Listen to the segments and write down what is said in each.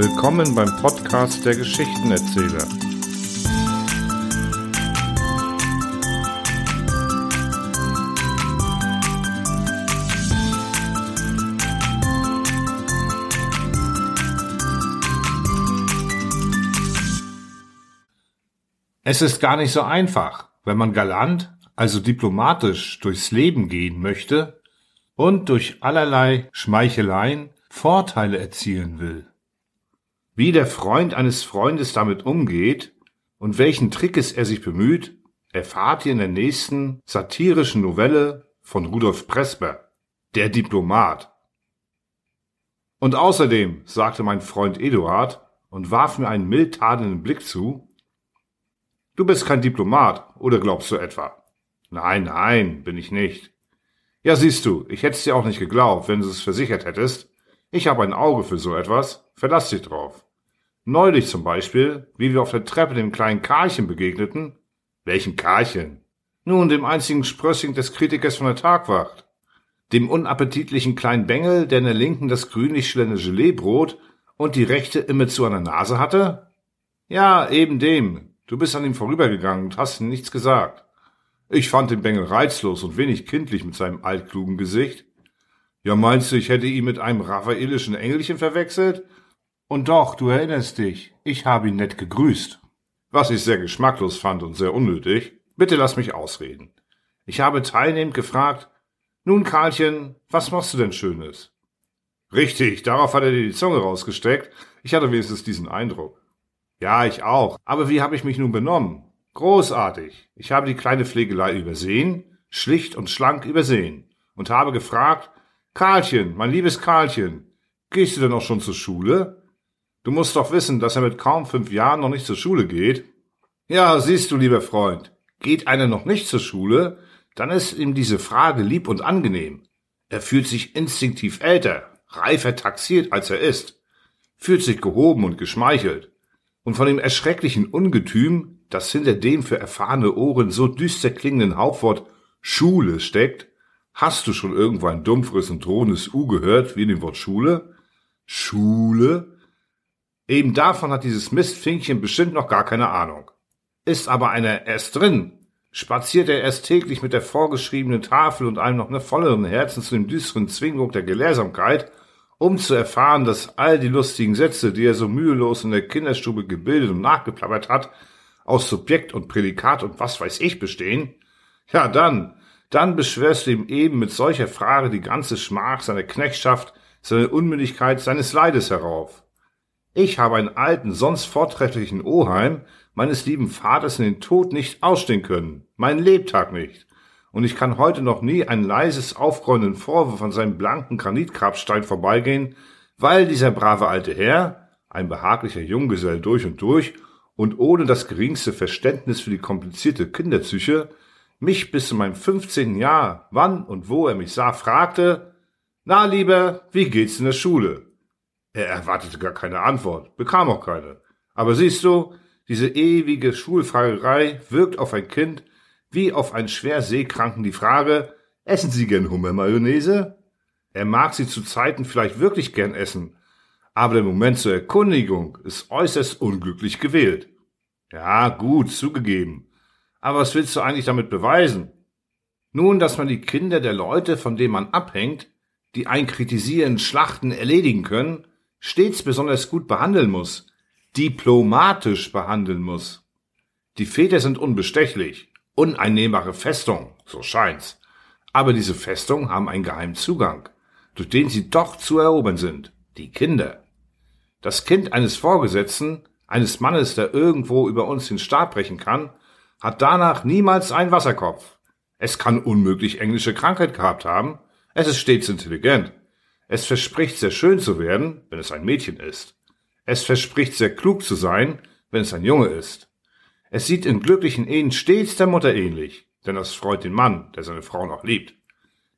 Willkommen beim Podcast der Geschichtenerzähler. Es ist gar nicht so einfach, wenn man galant, also diplomatisch durchs Leben gehen möchte und durch allerlei Schmeicheleien Vorteile erzielen will. Wie der Freund eines Freundes damit umgeht und welchen Trickes er sich bemüht, erfahrt ihr in der nächsten satirischen Novelle von Rudolf Presper, Der Diplomat. Und außerdem, sagte mein Freund Eduard und warf mir einen mild tadelnden Blick zu, Du bist kein Diplomat, oder glaubst du etwa? Nein, nein, bin ich nicht. Ja, siehst du, ich hätt's dir auch nicht geglaubt, wenn du es versichert hättest. Ich habe ein Auge für so etwas, verlass dich drauf. Neulich zum Beispiel, wie wir auf der Treppe dem kleinen Karlchen begegneten. Welchem Karlchen? Nun, dem einzigen Sprössing des Kritikers von der Tagwacht. Dem unappetitlichen kleinen Bengel, der in der linken das grünlich schillernde Geleebrot und die rechte immer zu an der Nase hatte? Ja, eben dem, Du bist an ihm vorübergegangen und hast ihm nichts gesagt. Ich fand den Bengel reizlos und wenig kindlich mit seinem altklugen Gesicht. Ja, meinst du, ich hätte ihn mit einem raffaelischen Engelchen verwechselt? Und doch, du erinnerst dich, ich habe ihn nett gegrüßt. Was ich sehr geschmacklos fand und sehr unnötig. Bitte lass mich ausreden. Ich habe teilnehmend gefragt, nun, Karlchen, was machst du denn Schönes? Richtig, darauf hat er dir die Zunge rausgesteckt. Ich hatte wenigstens diesen Eindruck. Ja, ich auch. Aber wie habe ich mich nun benommen? Großartig. Ich habe die kleine Pflegelei übersehen, schlicht und schlank übersehen, und habe gefragt, Karlchen, mein liebes Karlchen, gehst du denn auch schon zur Schule? Du musst doch wissen, dass er mit kaum fünf Jahren noch nicht zur Schule geht. Ja, siehst du, lieber Freund, geht einer noch nicht zur Schule, dann ist ihm diese Frage lieb und angenehm. Er fühlt sich instinktiv älter, reifer taxiert, als er ist, fühlt sich gehoben und geschmeichelt und von dem erschrecklichen Ungetüm, das hinter dem für erfahrene Ohren so düster klingenden Hauptwort Schule steckt, hast du schon irgendwo ein dumpferes und drohendes U gehört, wie in dem Wort Schule? Schule? Eben davon hat dieses Mistfinkchen bestimmt noch gar keine Ahnung. Ist aber einer erst drin, spaziert er erst täglich mit der vorgeschriebenen Tafel und einem noch ne volleren Herzen zu dem düsteren Zwingdruck der Gelehrsamkeit um zu erfahren, dass all die lustigen Sätze, die er so mühelos in der Kinderstube gebildet und nachgeplappert hat, aus Subjekt und Prädikat und was weiß ich bestehen, ja dann, dann beschwörst du ihm eben mit solcher Frage die ganze Schmach seiner Knechtschaft, seine Unmündigkeit, seines Leides herauf. Ich habe einen alten, sonst vortrefflichen Oheim meines lieben Vaters in den Tod nicht ausstehen können, meinen Lebtag nicht und ich kann heute noch nie ein leises, aufgrollenden Vorwurf an seinem blanken Granitgrabstein vorbeigehen, weil dieser brave alte Herr, ein behaglicher Junggesell durch und durch und ohne das geringste Verständnis für die komplizierte Kinderpsyche, mich bis zu meinem 15. Jahr, wann und wo er mich sah, fragte, na lieber, wie geht's in der Schule? Er erwartete gar keine Antwort, bekam auch keine. Aber siehst du, diese ewige Schulfragerei wirkt auf ein Kind, wie auf einen schwer Seekranken die Frage, essen Sie gern Hummermayonnaise? Er mag sie zu Zeiten vielleicht wirklich gern essen, aber der Moment zur Erkundigung ist äußerst unglücklich gewählt. Ja, gut, zugegeben. Aber was willst du eigentlich damit beweisen? Nun, dass man die Kinder der Leute, von denen man abhängt, die ein Kritisieren, Schlachten erledigen können, stets besonders gut behandeln muss, diplomatisch behandeln muss. Die Väter sind unbestechlich, uneinnehmbare Festung, so scheint's. Aber diese Festungen haben einen geheimen Zugang, durch den sie doch zu erobern sind, die Kinder. Das Kind eines Vorgesetzten, eines Mannes, der irgendwo über uns den Stab brechen kann, hat danach niemals einen Wasserkopf. Es kann unmöglich englische Krankheit gehabt haben, es ist stets intelligent. Es verspricht sehr schön zu werden, wenn es ein Mädchen ist. Es verspricht sehr klug zu sein, wenn es ein Junge ist. Es sieht in glücklichen Ehen stets der Mutter ähnlich, denn das freut den Mann, der seine Frau noch liebt.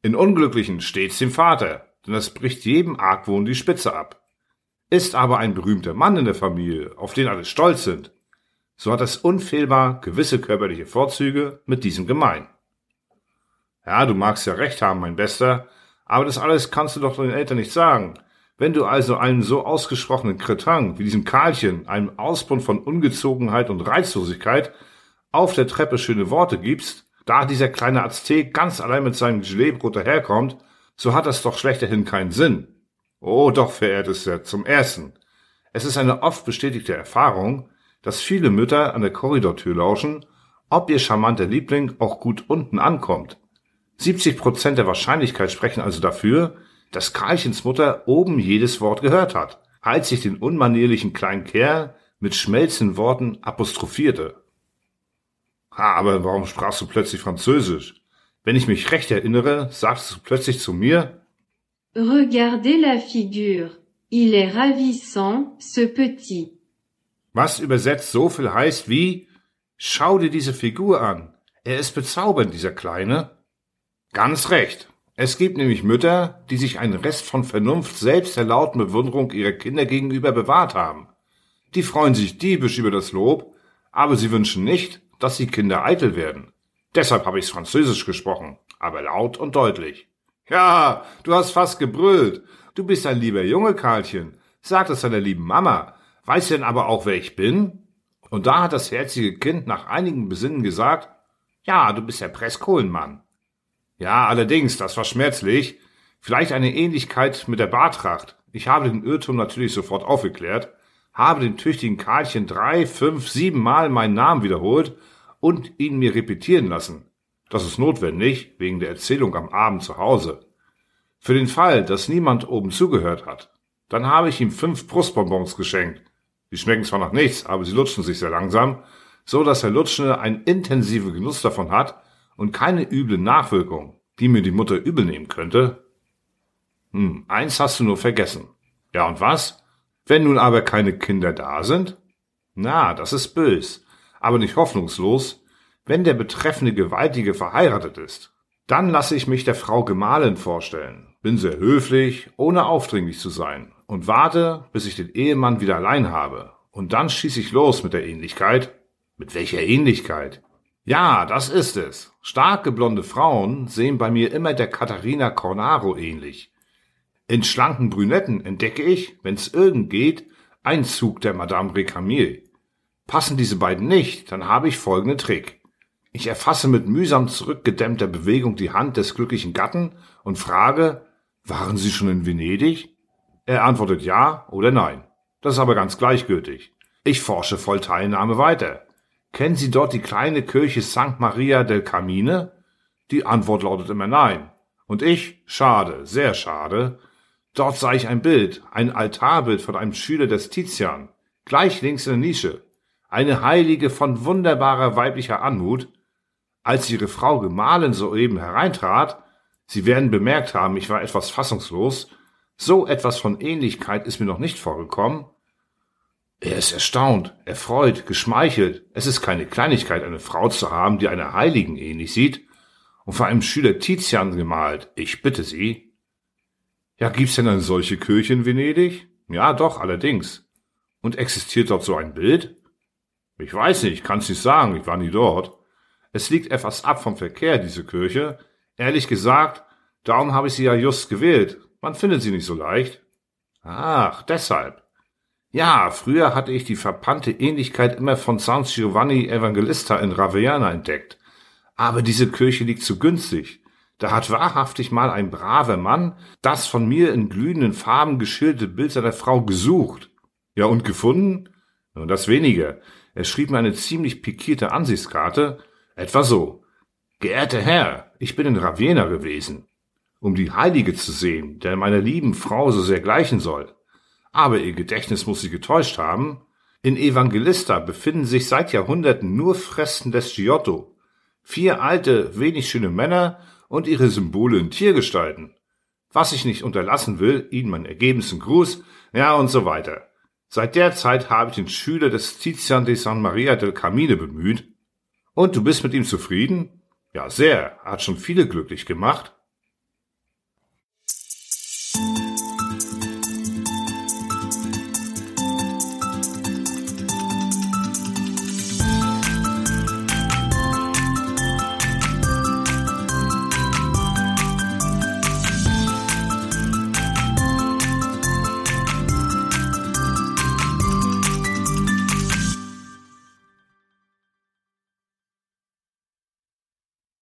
In unglücklichen stets dem Vater, denn das bricht jedem Argwohn die Spitze ab. Ist aber ein berühmter Mann in der Familie, auf den alle stolz sind, so hat es unfehlbar gewisse körperliche Vorzüge mit diesem gemein. Ja, du magst ja recht haben, mein Bester, aber das alles kannst du doch den Eltern nicht sagen. Wenn du also einem so ausgesprochenen Kretin wie diesem Karlchen, einem Ausbund von Ungezogenheit und Reizlosigkeit, auf der Treppe schöne Worte gibst, da dieser kleine Aztek ganz allein mit seinem Geleebrot daherkommt, so hat das doch schlechterdhin keinen Sinn. Oh doch, verehrtester, zum Ersten. Es ist eine oft bestätigte Erfahrung, dass viele Mütter an der Korridortür lauschen, ob ihr charmanter Liebling auch gut unten ankommt. 70 Prozent der Wahrscheinlichkeit sprechen also dafür, dass Karlchens Mutter oben jedes Wort gehört hat, als sich den unmanierlichen kleinen Kerl mit schmelzenden Worten apostrophierte. Ha, aber warum sprachst du plötzlich Französisch? Wenn ich mich recht erinnere, sagst du plötzlich zu mir, Regardez la figure. Il est ravissant, ce petit. Was übersetzt so viel heißt wie, schau dir diese Figur an. Er ist bezaubernd, dieser Kleine. Ganz recht. Es gibt nämlich Mütter, die sich einen Rest von Vernunft selbst der lauten Bewunderung ihrer Kinder gegenüber bewahrt haben. Die freuen sich diebisch über das Lob, aber sie wünschen nicht, dass die Kinder eitel werden. Deshalb habe ich's Französisch gesprochen, aber laut und deutlich. Ja, du hast fast gebrüllt. Du bist ein lieber Junge, Karlchen. Sag es deiner lieben Mama. Weiß denn aber auch, wer ich bin? Und da hat das herzige Kind nach einigen Besinnen gesagt, ja, du bist der Presskohlenmann. Ja, allerdings, das war schmerzlich. Vielleicht eine Ähnlichkeit mit der Bartracht. Ich habe den Irrtum natürlich sofort aufgeklärt, habe dem tüchtigen Karlchen drei, fünf, sieben Mal meinen Namen wiederholt und ihn mir repetieren lassen. Das ist notwendig, wegen der Erzählung am Abend zu Hause. Für den Fall, dass niemand oben zugehört hat. Dann habe ich ihm fünf Brustbonbons geschenkt. Die schmecken zwar nach nichts, aber sie lutschen sich sehr langsam, so dass der Lutschende einen intensiven Genuss davon hat und keine üble Nachwirkung, die mir die Mutter übel nehmen könnte? Hm, eins hast du nur vergessen. Ja, und was? Wenn nun aber keine Kinder da sind? Na, das ist bös, aber nicht hoffnungslos, wenn der betreffende Gewaltige verheiratet ist. Dann lasse ich mich der Frau Gemahlin vorstellen, bin sehr höflich, ohne aufdringlich zu sein, und warte, bis ich den Ehemann wieder allein habe. Und dann schieße ich los mit der Ähnlichkeit. Mit welcher Ähnlichkeit? Ja, das ist es. Starke blonde Frauen sehen bei mir immer der Katharina Cornaro ähnlich. In schlanken Brünetten entdecke ich, wenn's irgend geht, einen Zug der Madame Recamier. Passen diese beiden nicht, dann habe ich folgenden Trick. Ich erfasse mit mühsam zurückgedämmter Bewegung die Hand des glücklichen Gatten und frage, waren Sie schon in Venedig? Er antwortet ja oder nein. Das ist aber ganz gleichgültig. Ich forsche voll Teilnahme weiter. Kennen Sie dort die kleine Kirche St. Maria del Camine? Die Antwort lautet immer nein. Und ich? Schade, sehr schade. Dort sah ich ein Bild, ein Altarbild von einem Schüler des Tizian, gleich links in der Nische. Eine Heilige von wunderbarer weiblicher Anmut. Als ihre Frau Gemahlin soeben hereintrat, Sie werden bemerkt haben, ich war etwas fassungslos, so etwas von Ähnlichkeit ist mir noch nicht vorgekommen, er ist erstaunt, erfreut, geschmeichelt. Es ist keine Kleinigkeit, eine Frau zu haben, die einer Heiligen ähnlich sieht und vor einem Schüler Tizian gemalt. Ich bitte Sie. Ja, gibt's denn eine solche Kirche in Venedig? Ja, doch, allerdings. Und existiert dort so ein Bild? Ich weiß nicht, kann's nicht sagen, ich war nie dort. Es liegt etwas ab vom Verkehr, diese Kirche. Ehrlich gesagt, darum habe ich sie ja just gewählt. Man findet sie nicht so leicht. Ach, deshalb. Ja, früher hatte ich die verpannte Ähnlichkeit immer von San Giovanni Evangelista in Ravenna entdeckt. Aber diese Kirche liegt zu günstig. Da hat wahrhaftig mal ein braver Mann das von mir in glühenden Farben geschilderte Bild seiner Frau gesucht. Ja, und gefunden? Nun, das weniger. Er schrieb mir eine ziemlich pikierte Ansichtskarte, etwa so. Geehrter Herr, ich bin in Ravenna gewesen, um die Heilige zu sehen, der meiner lieben Frau so sehr gleichen soll. Aber ihr Gedächtnis muss sie getäuscht haben. In Evangelista befinden sich seit Jahrhunderten nur Fressen des Giotto. Vier alte, wenig schöne Männer und ihre Symbole in Tiergestalten. Was ich nicht unterlassen will, Ihnen meinen ergebensten Gruß, ja und so weiter. Seit der Zeit habe ich den Schüler des Tizian de San Maria del Camine bemüht. Und du bist mit ihm zufrieden? Ja, sehr. Er hat schon viele glücklich gemacht.